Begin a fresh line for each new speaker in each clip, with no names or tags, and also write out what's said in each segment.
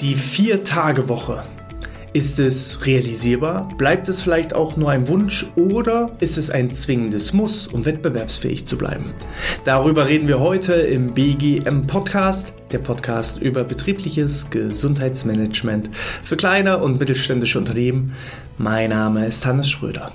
Die Vier-Tage-Woche. Ist es realisierbar? Bleibt es vielleicht auch nur ein Wunsch oder ist es ein zwingendes Muss, um wettbewerbsfähig zu bleiben? Darüber reden wir heute im BGM Podcast, der Podcast über betriebliches Gesundheitsmanagement für kleine und mittelständische Unternehmen. Mein Name ist Hannes Schröder.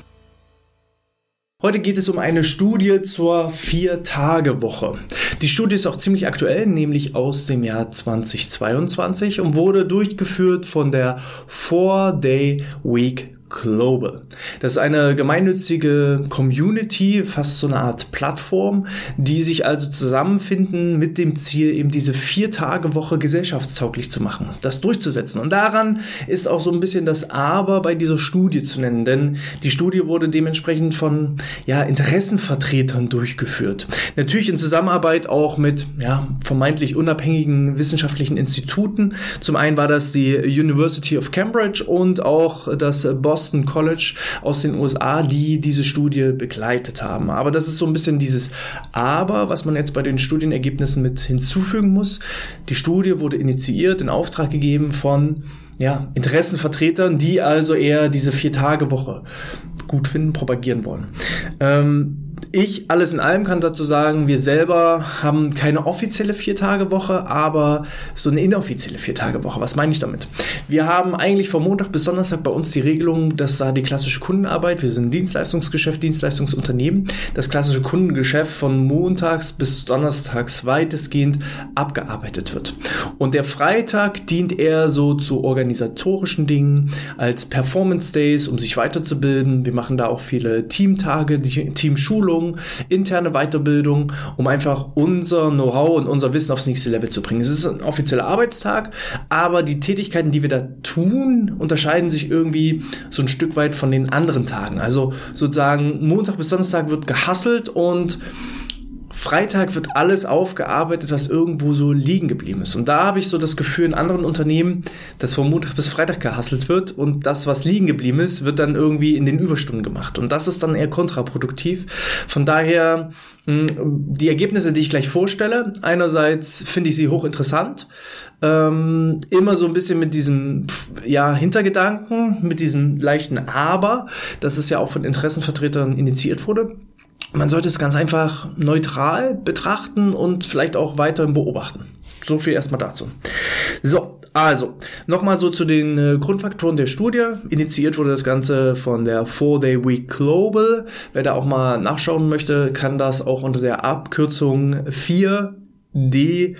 Heute geht es um eine Studie zur Vier-Tage-Woche. Die Studie ist auch ziemlich aktuell, nämlich aus dem Jahr 2022 und wurde durchgeführt von der Four Day Week Global. Das ist eine gemeinnützige Community, fast so eine Art Plattform, die sich also zusammenfinden mit dem Ziel, eben diese Vier-Tage-Woche gesellschaftstauglich zu machen, das durchzusetzen. Und daran ist auch so ein bisschen das Aber bei dieser Studie zu nennen, denn die Studie wurde dementsprechend von ja, Interessenvertretern durchgeführt. Natürlich in Zusammenarbeit auch mit ja, vermeintlich unabhängigen wissenschaftlichen Instituten. Zum einen war das die University of Cambridge und auch das Boston Boston College aus den USA, die diese Studie begleitet haben. Aber das ist so ein bisschen dieses Aber, was man jetzt bei den Studienergebnissen mit hinzufügen muss. Die Studie wurde initiiert, in Auftrag gegeben von ja, Interessenvertretern, die also eher diese Vier-Tage-Woche gut finden, propagieren wollen. Ähm, ich, alles in allem, kann dazu sagen, wir selber haben keine offizielle Viertagewoche, aber so eine inoffizielle Viertagewoche. Was meine ich damit? Wir haben eigentlich von Montag bis Donnerstag bei uns die Regelung, dass da die klassische Kundenarbeit, wir sind Dienstleistungsgeschäft, Dienstleistungsunternehmen, das klassische Kundengeschäft von montags bis donnerstags weitestgehend abgearbeitet wird. Und der Freitag dient eher so zu organisatorischen Dingen, als Performance Days, um sich weiterzubilden. Wir machen da auch viele Teamtage, Teamschulungen Schulung, interne Weiterbildung, um einfach unser Know-how und unser Wissen aufs nächste Level zu bringen. Es ist ein offizieller Arbeitstag, aber die Tätigkeiten, die wir da tun, unterscheiden sich irgendwie so ein Stück weit von den anderen Tagen. Also sozusagen Montag bis Donnerstag wird gehasselt und Freitag wird alles aufgearbeitet, was irgendwo so liegen geblieben ist. Und da habe ich so das Gefühl in anderen Unternehmen, dass von Montag bis Freitag gehasselt wird und das, was liegen geblieben ist, wird dann irgendwie in den Überstunden gemacht. Und das ist dann eher kontraproduktiv. Von daher hm, die Ergebnisse, die ich gleich vorstelle, einerseits finde ich sie hochinteressant, ähm, immer so ein bisschen mit diesem ja Hintergedanken, mit diesem leichten Aber, dass es ja auch von Interessenvertretern initiiert wurde man sollte es ganz einfach neutral betrachten und vielleicht auch weiterhin beobachten. So viel erstmal dazu. So, also, nochmal so zu den äh, Grundfaktoren der Studie. Initiiert wurde das Ganze von der Four Day Week Global. Wer da auch mal nachschauen möchte, kann das auch unter der Abkürzung 4D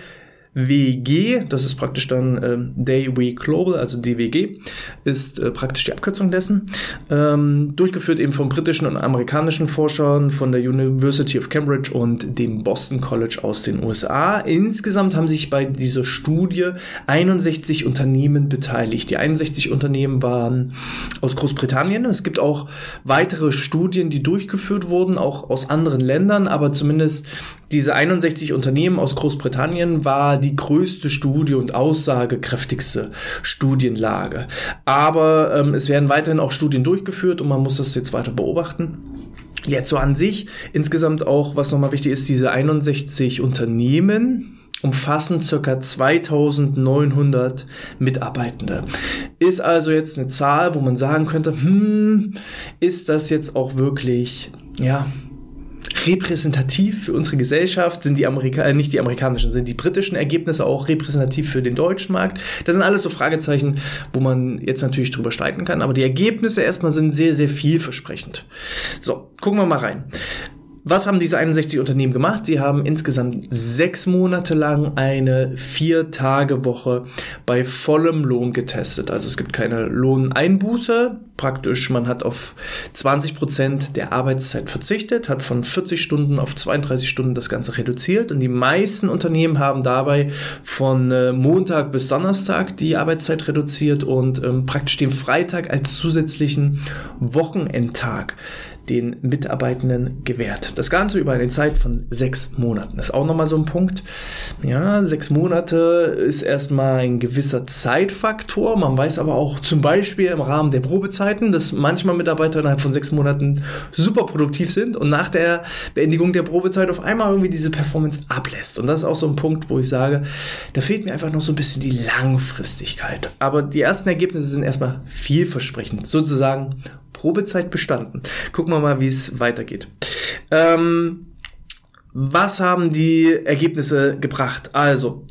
WG, das ist praktisch dann ähm, Day Week Global, also DWG, ist äh, praktisch die Abkürzung dessen. Ähm, durchgeführt eben von britischen und amerikanischen Forschern von der University of Cambridge und dem Boston College aus den USA. Insgesamt haben sich bei dieser Studie 61 Unternehmen beteiligt. Die 61 Unternehmen waren aus Großbritannien. Es gibt auch weitere Studien, die durchgeführt wurden, auch aus anderen Ländern, aber zumindest diese 61 Unternehmen aus Großbritannien war die größte Studie und aussagekräftigste Studienlage. Aber ähm, es werden weiterhin auch Studien durchgeführt und man muss das jetzt weiter beobachten. Jetzt so an sich, insgesamt auch, was nochmal wichtig ist, diese 61 Unternehmen, umfassen circa 2900 Mitarbeitende. Ist also jetzt eine Zahl, wo man sagen könnte, hm, ist das jetzt auch wirklich, ja, repräsentativ für unsere Gesellschaft? Sind die Amerika äh, nicht die amerikanischen, sind die britischen Ergebnisse auch repräsentativ für den deutschen Markt? Das sind alles so Fragezeichen, wo man jetzt natürlich drüber streiten kann, aber die Ergebnisse erstmal sind sehr, sehr vielversprechend. So, gucken wir mal rein. Was haben diese 61 Unternehmen gemacht? Sie haben insgesamt sechs Monate lang eine Vier-Tage-Woche bei vollem Lohn getestet. Also es gibt keine Lohneinbuße. Praktisch, man hat auf 20 Prozent der Arbeitszeit verzichtet, hat von 40 Stunden auf 32 Stunden das Ganze reduziert. Und die meisten Unternehmen haben dabei von äh, Montag bis Donnerstag die Arbeitszeit reduziert und ähm, praktisch den Freitag als zusätzlichen Wochenendtag den Mitarbeitenden gewährt. Das Ganze über eine Zeit von sechs Monaten. Das ist auch nochmal so ein Punkt. Ja, sechs Monate ist erstmal ein gewisser Zeitfaktor. Man weiß aber auch zum Beispiel im Rahmen der Probezeiten, dass manchmal Mitarbeiter innerhalb von sechs Monaten super produktiv sind und nach der Beendigung der Probezeit auf einmal irgendwie diese Performance ablässt. Und das ist auch so ein Punkt, wo ich sage, da fehlt mir einfach noch so ein bisschen die Langfristigkeit. Aber die ersten Ergebnisse sind erstmal vielversprechend. Sozusagen Probezeit bestanden. Gucken wir mal, wie es weitergeht. Ähm, was haben die Ergebnisse gebracht? Also,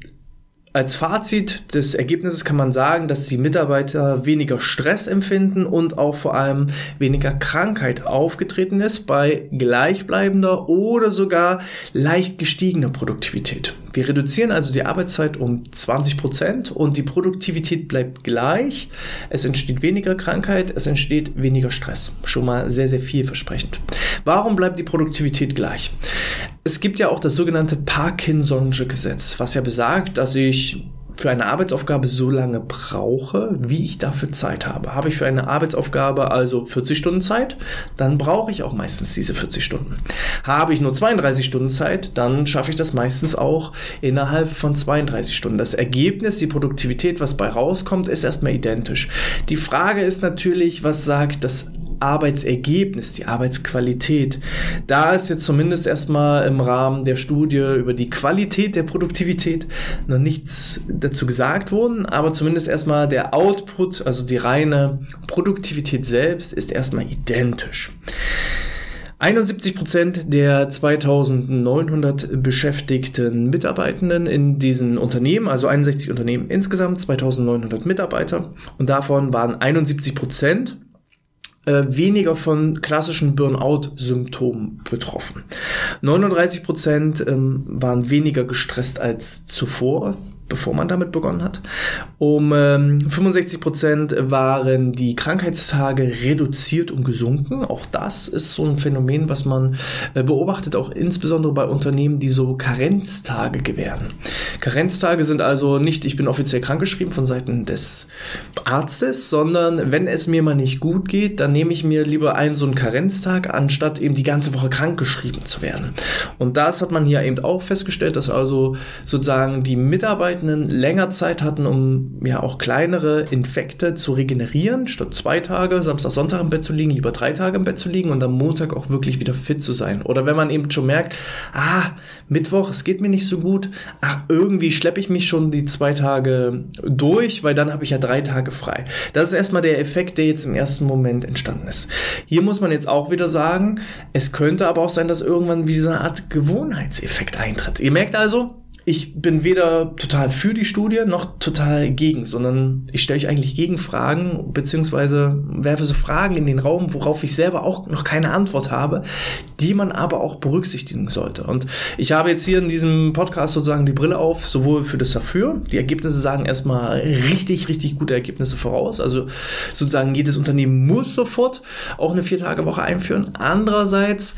als Fazit des Ergebnisses kann man sagen, dass die Mitarbeiter weniger Stress empfinden und auch vor allem weniger Krankheit aufgetreten ist bei gleichbleibender oder sogar leicht gestiegener Produktivität. Wir reduzieren also die Arbeitszeit um 20 Prozent und die Produktivität bleibt gleich. Es entsteht weniger Krankheit, es entsteht weniger Stress. Schon mal sehr, sehr vielversprechend. Warum bleibt die Produktivität gleich? Es gibt ja auch das sogenannte Parkinson'sche Gesetz, was ja besagt, dass ich für eine Arbeitsaufgabe so lange brauche, wie ich dafür Zeit habe. Habe ich für eine Arbeitsaufgabe also 40 Stunden Zeit, dann brauche ich auch meistens diese 40 Stunden. Habe ich nur 32 Stunden Zeit, dann schaffe ich das meistens auch innerhalb von 32 Stunden. Das Ergebnis, die Produktivität, was bei rauskommt, ist erstmal identisch. Die Frage ist natürlich, was sagt das Arbeitsergebnis, die Arbeitsqualität. Da ist jetzt zumindest erstmal im Rahmen der Studie über die Qualität der Produktivität noch nichts dazu gesagt worden, aber zumindest erstmal der Output, also die reine Produktivität selbst, ist erstmal identisch. 71 Prozent der 2900 beschäftigten Mitarbeitenden in diesen Unternehmen, also 61 Unternehmen insgesamt, 2900 Mitarbeiter, und davon waren 71 Prozent äh, weniger von klassischen Burnout-Symptomen betroffen. 39 Prozent ähm, waren weniger gestresst als zuvor bevor man damit begonnen hat. Um ähm, 65 Prozent waren die Krankheitstage reduziert und gesunken. Auch das ist so ein Phänomen, was man äh, beobachtet, auch insbesondere bei Unternehmen, die so Karenztage gewähren. Karenztage sind also nicht, ich bin offiziell krankgeschrieben von Seiten des Arztes, sondern wenn es mir mal nicht gut geht, dann nehme ich mir lieber einen so einen Karenztag, anstatt eben die ganze Woche krankgeschrieben zu werden. Und das hat man hier eben auch festgestellt, dass also sozusagen die Mitarbeiter Mitarbeitenden länger Zeit hatten, um ja auch kleinere Infekte zu regenerieren, statt zwei Tage, Samstag, Sonntag im Bett zu liegen, lieber drei Tage im Bett zu liegen und am Montag auch wirklich wieder fit zu sein. Oder wenn man eben schon merkt, ah, Mittwoch, es geht mir nicht so gut, ach, irgendwie schleppe ich mich schon die zwei Tage durch, weil dann habe ich ja drei Tage frei. Das ist erstmal der Effekt, der jetzt im ersten Moment entstanden ist. Hier muss man jetzt auch wieder sagen, es könnte aber auch sein, dass irgendwann wie so eine Art Gewohnheitseffekt eintritt. Ihr merkt also, ich bin weder total für die Studie noch total gegen, sondern ich stelle euch eigentlich Gegenfragen beziehungsweise werfe so Fragen in den Raum, worauf ich selber auch noch keine Antwort habe, die man aber auch berücksichtigen sollte. Und ich habe jetzt hier in diesem Podcast sozusagen die Brille auf, sowohl für das Dafür. Die Ergebnisse sagen erstmal richtig, richtig gute Ergebnisse voraus. Also sozusagen jedes Unternehmen muss sofort auch eine Vier-Tage-Woche einführen. Andererseits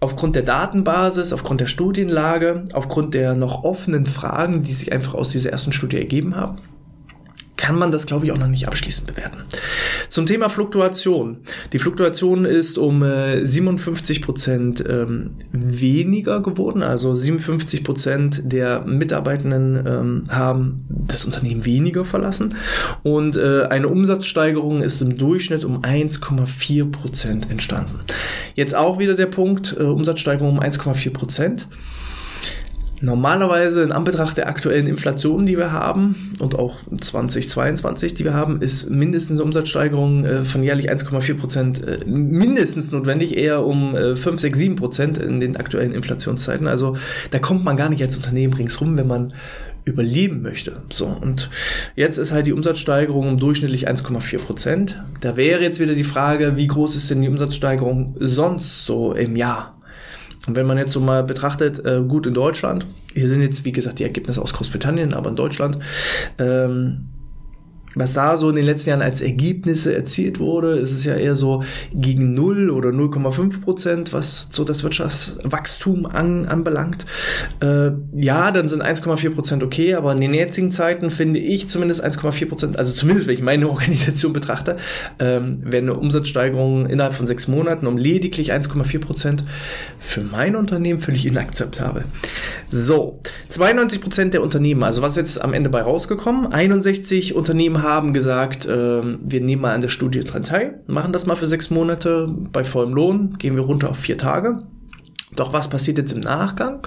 aufgrund der Datenbasis, aufgrund der Studienlage, aufgrund der noch offenen Fragen, die sich einfach aus dieser ersten Studie ergeben haben, kann man das, glaube ich, auch noch nicht abschließend bewerten. Zum Thema Fluktuation. Die Fluktuation ist um äh, 57 Prozent ähm, weniger geworden. Also 57 Prozent der Mitarbeitenden ähm, haben das Unternehmen weniger verlassen. Und äh, eine Umsatzsteigerung ist im Durchschnitt um 1,4 Prozent entstanden. Jetzt auch wieder der Punkt, äh, Umsatzsteigerung um 1,4 Prozent. Normalerweise in Anbetracht der aktuellen Inflation, die wir haben und auch 2022, die wir haben, ist mindestens eine Umsatzsteigerung äh, von jährlich 1,4 Prozent äh, mindestens notwendig, eher um 5, 6, 7 Prozent in den aktuellen Inflationszeiten. Also da kommt man gar nicht als Unternehmen ringsrum, wenn man überleben möchte. So, und jetzt ist halt die Umsatzsteigerung um durchschnittlich 1,4 Prozent. Da wäre jetzt wieder die Frage, wie groß ist denn die Umsatzsteigerung sonst so im Jahr? Und wenn man jetzt so mal betrachtet, äh, gut in Deutschland, hier sind jetzt, wie gesagt, die Ergebnisse aus Großbritannien, aber in Deutschland, ähm, was da so in den letzten Jahren als Ergebnisse erzielt wurde, ist es ja eher so gegen 0 oder 0,5 Prozent, was so das Wirtschaftswachstum an, anbelangt. Äh, ja, dann sind 1,4 Prozent okay, aber in den jetzigen Zeiten finde ich zumindest 1,4 Prozent, also zumindest wenn ich meine Organisation betrachte, ähm, wäre eine Umsatzsteigerung innerhalb von sechs Monaten um lediglich 1,4 Prozent für mein Unternehmen völlig inakzeptabel. So, 92 Prozent der Unternehmen, also was jetzt am Ende bei rausgekommen? 61 Unternehmen haben gesagt, äh, wir nehmen mal an der Studie dran teil, machen das mal für sechs Monate bei vollem Lohn, gehen wir runter auf vier Tage. Doch was passiert jetzt im Nachgang?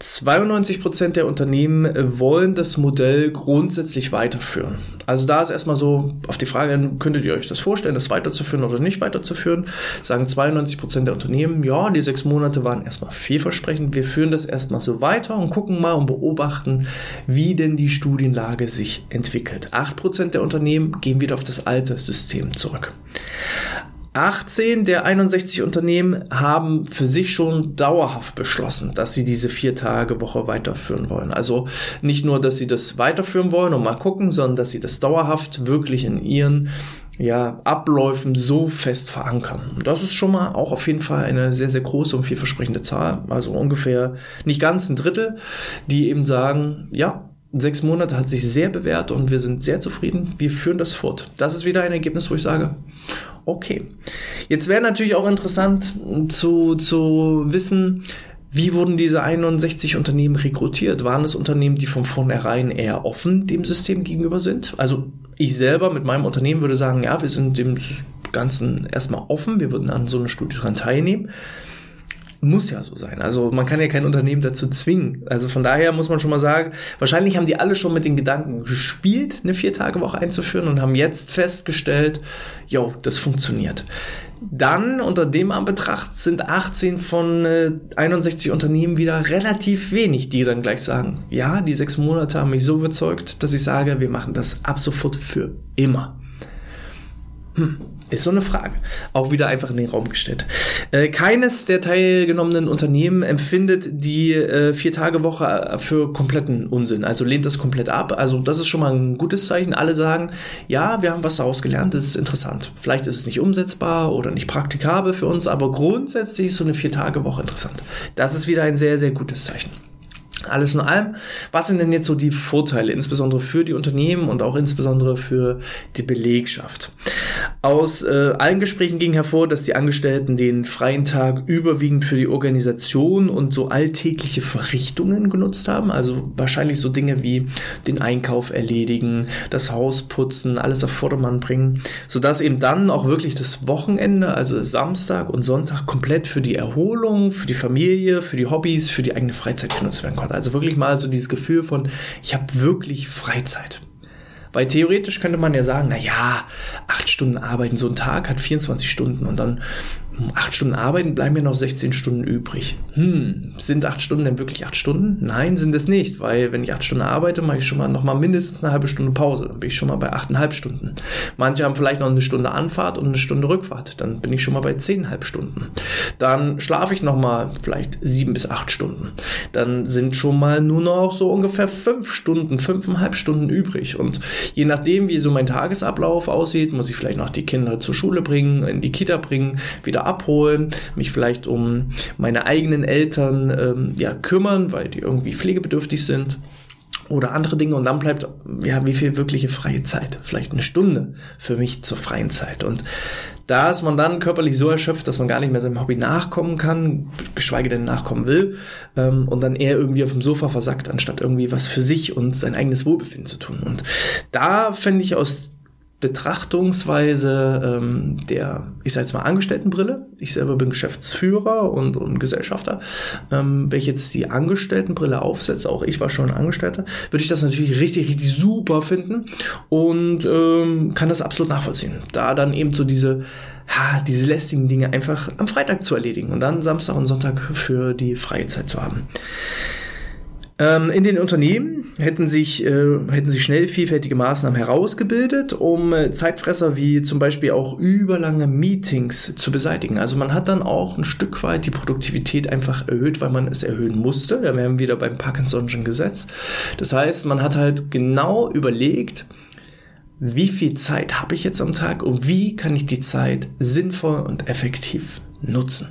92 Prozent der Unternehmen wollen das Modell grundsätzlich weiterführen. Also da ist erstmal so auf die Frage, könntet ihr euch das vorstellen, das weiterzuführen oder nicht weiterzuführen? Sagen 92 Prozent der Unternehmen, ja, die sechs Monate waren erstmal vielversprechend. Wir führen das erstmal so weiter und gucken mal und beobachten, wie denn die Studienlage sich entwickelt. Acht Prozent der Unternehmen gehen wieder auf das alte System zurück. 18 der 61 Unternehmen haben für sich schon dauerhaft beschlossen, dass sie diese Vier-Tage-Woche weiterführen wollen. Also nicht nur, dass sie das weiterführen wollen und mal gucken, sondern dass sie das dauerhaft wirklich in ihren ja, Abläufen so fest verankern. Das ist schon mal auch auf jeden Fall eine sehr, sehr große und vielversprechende Zahl. Also ungefähr nicht ganz ein Drittel, die eben sagen, ja, sechs Monate hat sich sehr bewährt und wir sind sehr zufrieden. Wir führen das fort. Das ist wieder ein Ergebnis, wo ich sage, okay. Jetzt wäre natürlich auch interessant zu, zu wissen, wie wurden diese 61 Unternehmen rekrutiert? Waren es Unternehmen, die von vornherein eher offen dem System gegenüber sind? Also ich selber mit meinem Unternehmen würde sagen, ja, wir sind dem Ganzen erstmal offen, wir würden an so einer Studie dran teilnehmen muss ja so sein. Also man kann ja kein Unternehmen dazu zwingen. Also von daher muss man schon mal sagen, wahrscheinlich haben die alle schon mit den Gedanken gespielt, eine Vier-Tage-Woche einzuführen und haben jetzt festgestellt, jo, das funktioniert. Dann unter dem Anbetracht sind 18 von äh, 61 Unternehmen wieder relativ wenig, die dann gleich sagen, ja, die sechs Monate haben mich so überzeugt, dass ich sage, wir machen das ab sofort für immer. Hm. Ist so eine Frage. Auch wieder einfach in den Raum gestellt. Äh, keines der teilgenommenen Unternehmen empfindet die äh, Vier-Tage-Woche für kompletten Unsinn. Also lehnt das komplett ab. Also das ist schon mal ein gutes Zeichen. Alle sagen, ja, wir haben was daraus gelernt, das ist interessant. Vielleicht ist es nicht umsetzbar oder nicht praktikabel für uns, aber grundsätzlich ist so eine Vier-Tage-Woche interessant. Das ist wieder ein sehr, sehr gutes Zeichen. Alles in allem, was sind denn jetzt so die Vorteile, insbesondere für die Unternehmen und auch insbesondere für die Belegschaft? Aus äh, allen Gesprächen ging hervor, dass die Angestellten den freien Tag überwiegend für die Organisation und so alltägliche Verrichtungen genutzt haben, also wahrscheinlich so Dinge wie den Einkauf erledigen, das Haus putzen, alles auf Vordermann bringen, sodass eben dann auch wirklich das Wochenende, also Samstag und Sonntag komplett für die Erholung, für die Familie, für die Hobbys, für die eigene Freizeit genutzt werden konnte. Also wirklich mal so dieses Gefühl von, ich habe wirklich Freizeit. Weil theoretisch könnte man ja sagen, na ja, acht Stunden arbeiten, so ein Tag hat 24 Stunden und dann acht Stunden arbeiten, bleiben mir noch 16 Stunden übrig. Hm, sind acht Stunden denn wirklich acht Stunden? Nein, sind es nicht, weil wenn ich acht Stunden arbeite, mache ich schon mal noch mal mindestens eine halbe Stunde Pause. Dann bin ich schon mal bei achteinhalb Stunden. Manche haben vielleicht noch eine Stunde Anfahrt und eine Stunde Rückfahrt. Dann bin ich schon mal bei zehnhalb Stunden. Dann schlafe ich noch mal vielleicht sieben bis acht Stunden. Dann sind schon mal nur noch so ungefähr fünf Stunden, fünfeinhalb Stunden übrig. Und je nachdem, wie so mein Tagesablauf aussieht, muss ich vielleicht noch die Kinder zur Schule bringen, in die Kita bringen, wieder abholen, mich vielleicht um meine eigenen Eltern ähm, ja, kümmern, weil die irgendwie pflegebedürftig sind oder andere Dinge. Und dann bleibt ja wie viel wirkliche freie Zeit? Vielleicht eine Stunde für mich zur freien Zeit. Und da ist man dann körperlich so erschöpft, dass man gar nicht mehr seinem Hobby nachkommen kann, geschweige denn nachkommen will ähm, und dann eher irgendwie auf dem Sofa versackt, anstatt irgendwie was für sich und sein eigenes Wohlbefinden zu tun. Und da fände ich aus Betrachtungsweise ähm, der, ich sage jetzt mal, Angestelltenbrille. Ich selber bin Geschäftsführer und, und Gesellschafter. Ähm, wenn ich jetzt die Angestelltenbrille aufsetze, auch ich war schon Angestellter, würde ich das natürlich richtig, richtig super finden und ähm, kann das absolut nachvollziehen. Da dann eben so diese, ha, diese lästigen Dinge einfach am Freitag zu erledigen und dann Samstag und Sonntag für die freie Zeit zu haben. Ähm, in den Unternehmen hätten sich, äh, hätten sich schnell vielfältige Maßnahmen herausgebildet, um äh, Zeitfresser wie zum Beispiel auch überlange Meetings zu beseitigen. Also man hat dann auch ein Stück weit die Produktivität einfach erhöht, weil man es erhöhen musste. Da wären wir wieder beim Parkinson'schen Gesetz. Das heißt, man hat halt genau überlegt, wie viel Zeit habe ich jetzt am Tag und wie kann ich die Zeit sinnvoll und effektiv nutzen.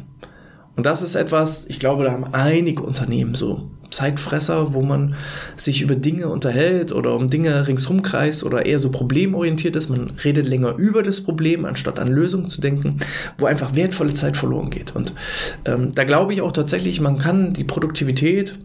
Und das ist etwas, ich glaube, da haben einige Unternehmen so Zeitfresser, wo man sich über Dinge unterhält oder um Dinge ringsherum kreist oder eher so problemorientiert ist. Man redet länger über das Problem, anstatt an Lösungen zu denken, wo einfach wertvolle Zeit verloren geht. Und ähm, da glaube ich auch tatsächlich, man kann die Produktivität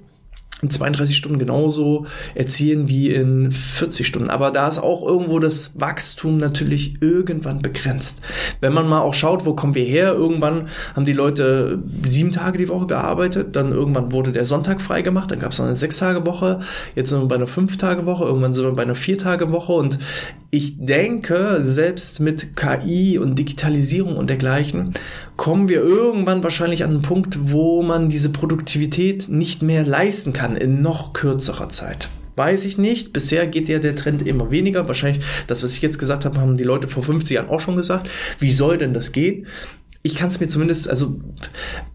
in 32 Stunden genauso erzielen wie in 40 Stunden. Aber da ist auch irgendwo das Wachstum natürlich irgendwann begrenzt. Wenn man mal auch schaut, wo kommen wir her? Irgendwann haben die Leute sieben Tage die Woche gearbeitet, dann irgendwann wurde der Sonntag frei gemacht, dann gab es noch eine Sechs-Tage-Woche, jetzt sind wir bei einer Fünf-Tage-Woche, irgendwann sind wir bei einer Vier-Tage-Woche und ich denke, selbst mit KI und Digitalisierung und dergleichen kommen wir irgendwann wahrscheinlich an einen Punkt, wo man diese Produktivität nicht mehr leisten kann in noch kürzerer Zeit. Weiß ich nicht. Bisher geht ja der Trend immer weniger. Wahrscheinlich, das, was ich jetzt gesagt habe, haben die Leute vor 50 Jahren auch schon gesagt. Wie soll denn das gehen? Ich kann es mir zumindest, also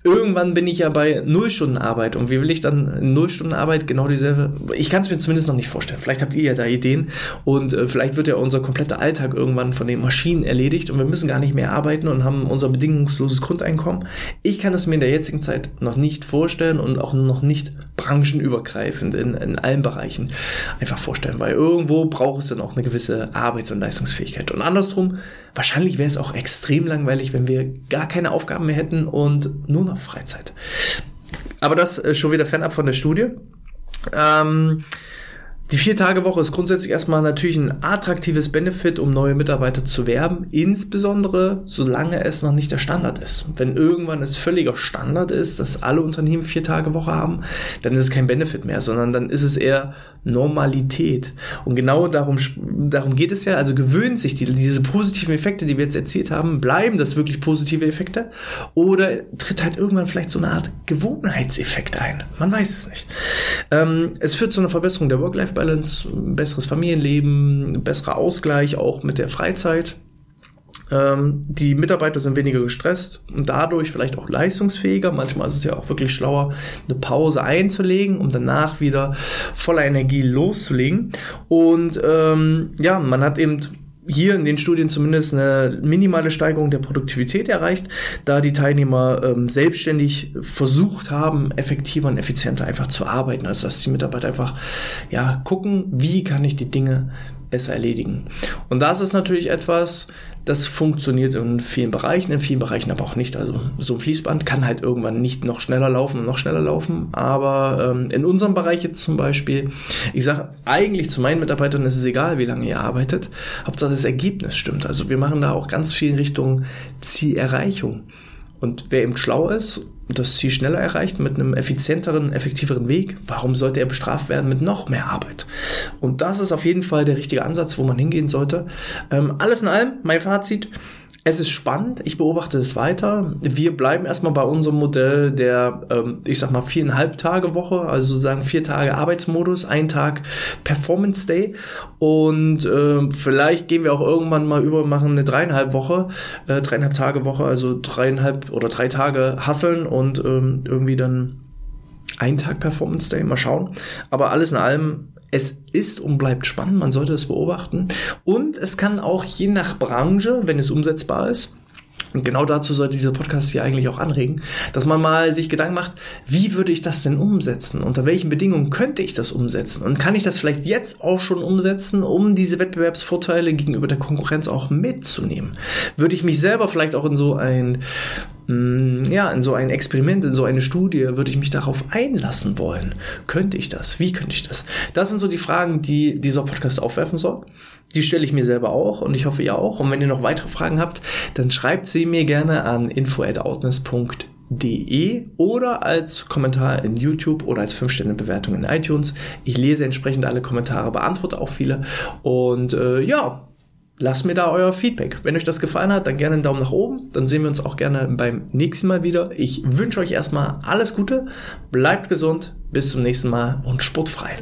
irgendwann bin ich ja bei null Stunden Arbeit und wie will ich dann null Stunden Arbeit genau dieselbe? Ich kann es mir zumindest noch nicht vorstellen. Vielleicht habt ihr ja da Ideen und äh, vielleicht wird ja unser kompletter Alltag irgendwann von den Maschinen erledigt und wir müssen gar nicht mehr arbeiten und haben unser bedingungsloses Grundeinkommen. Ich kann es mir in der jetzigen Zeit noch nicht vorstellen und auch noch nicht branchenübergreifend in, in allen Bereichen einfach vorstellen, weil irgendwo braucht es dann auch eine gewisse Arbeits- und Leistungsfähigkeit. Und andersrum, wahrscheinlich wäre es auch extrem langweilig, wenn wir gar keine Aufgaben mehr hätten und nur noch Freizeit. Aber das ist schon wieder fernab von der Studie. Ähm, die Vier-Tage-Woche ist grundsätzlich erstmal natürlich ein attraktives Benefit, um neue Mitarbeiter zu werben, insbesondere solange es noch nicht der Standard ist. Wenn irgendwann es völliger Standard ist, dass alle Unternehmen Vier-Tage-Woche haben, dann ist es kein Benefit mehr, sondern dann ist es eher Normalität. Und genau darum, darum geht es ja. Also gewöhnt sich die, diese positiven Effekte, die wir jetzt erzielt haben, bleiben das wirklich positive Effekte? Oder tritt halt irgendwann vielleicht so eine Art Gewohnheitseffekt ein? Man weiß es nicht. Ähm, es führt zu einer Verbesserung der Work-Life-Balance, besseres Familienleben, besserer Ausgleich auch mit der Freizeit. Ähm, die Mitarbeiter sind weniger gestresst und dadurch vielleicht auch leistungsfähiger. Manchmal ist es ja auch wirklich schlauer, eine Pause einzulegen, um danach wieder voller Energie loszulegen. Und ähm, ja, man hat eben hier in den Studien zumindest eine minimale Steigerung der Produktivität erreicht, da die Teilnehmer ähm, selbstständig versucht haben, effektiver und effizienter einfach zu arbeiten. Also dass die Mitarbeiter einfach ja gucken, wie kann ich die Dinge besser erledigen. Und das ist natürlich etwas, das funktioniert in vielen Bereichen, in vielen Bereichen aber auch nicht. Also so ein Fließband kann halt irgendwann nicht noch schneller laufen und noch schneller laufen. Aber ähm, in unserem Bereich jetzt zum Beispiel, ich sage eigentlich zu meinen Mitarbeitern, ist es egal, wie lange ihr arbeitet. Hauptsache das Ergebnis stimmt. Also wir machen da auch ganz viel in Richtung Zielerreichung. Und wer eben schlau ist das Ziel schneller erreicht mit einem effizienteren, effektiveren Weg, warum sollte er bestraft werden mit noch mehr Arbeit? Und das ist auf jeden Fall der richtige Ansatz, wo man hingehen sollte. Ähm, alles in allem, mein Fazit, es ist spannend, ich beobachte es weiter. Wir bleiben erstmal bei unserem Modell der, ähm, ich sag mal, viereinhalb Tage Woche, also sozusagen vier Tage Arbeitsmodus, ein Tag Performance Day. Und äh, vielleicht gehen wir auch irgendwann mal über, machen eine dreieinhalb Woche, äh, dreieinhalb Tage Woche, also dreieinhalb oder drei Tage hasseln und ähm, irgendwie dann ein Tag Performance Day, mal schauen. Aber alles in allem es ist und bleibt spannend, man sollte es beobachten. Und es kann auch je nach Branche, wenn es umsetzbar ist, und genau dazu sollte dieser Podcast hier eigentlich auch anregen, dass man mal sich Gedanken macht, wie würde ich das denn umsetzen? Unter welchen Bedingungen könnte ich das umsetzen? Und kann ich das vielleicht jetzt auch schon umsetzen, um diese Wettbewerbsvorteile gegenüber der Konkurrenz auch mitzunehmen? Würde ich mich selber vielleicht auch in so ein Mm, ja, in so ein Experiment, in so eine Studie, würde ich mich darauf einlassen wollen? Könnte ich das? Wie könnte ich das? Das sind so die Fragen, die dieser Podcast aufwerfen soll. Die stelle ich mir selber auch und ich hoffe ihr auch. Und wenn ihr noch weitere Fragen habt, dann schreibt sie mir gerne an info@outness.de oder als Kommentar in YouTube oder als 5-Sterne-Bewertung in iTunes. Ich lese entsprechend alle Kommentare, beantworte auch viele. Und äh, ja, lasst mir da euer Feedback. Wenn euch das gefallen hat, dann gerne einen Daumen nach oben. Dann sehen wir uns auch gerne beim nächsten Mal wieder. Ich wünsche euch erstmal alles Gute, bleibt gesund, bis zum nächsten Mal und sportfrei.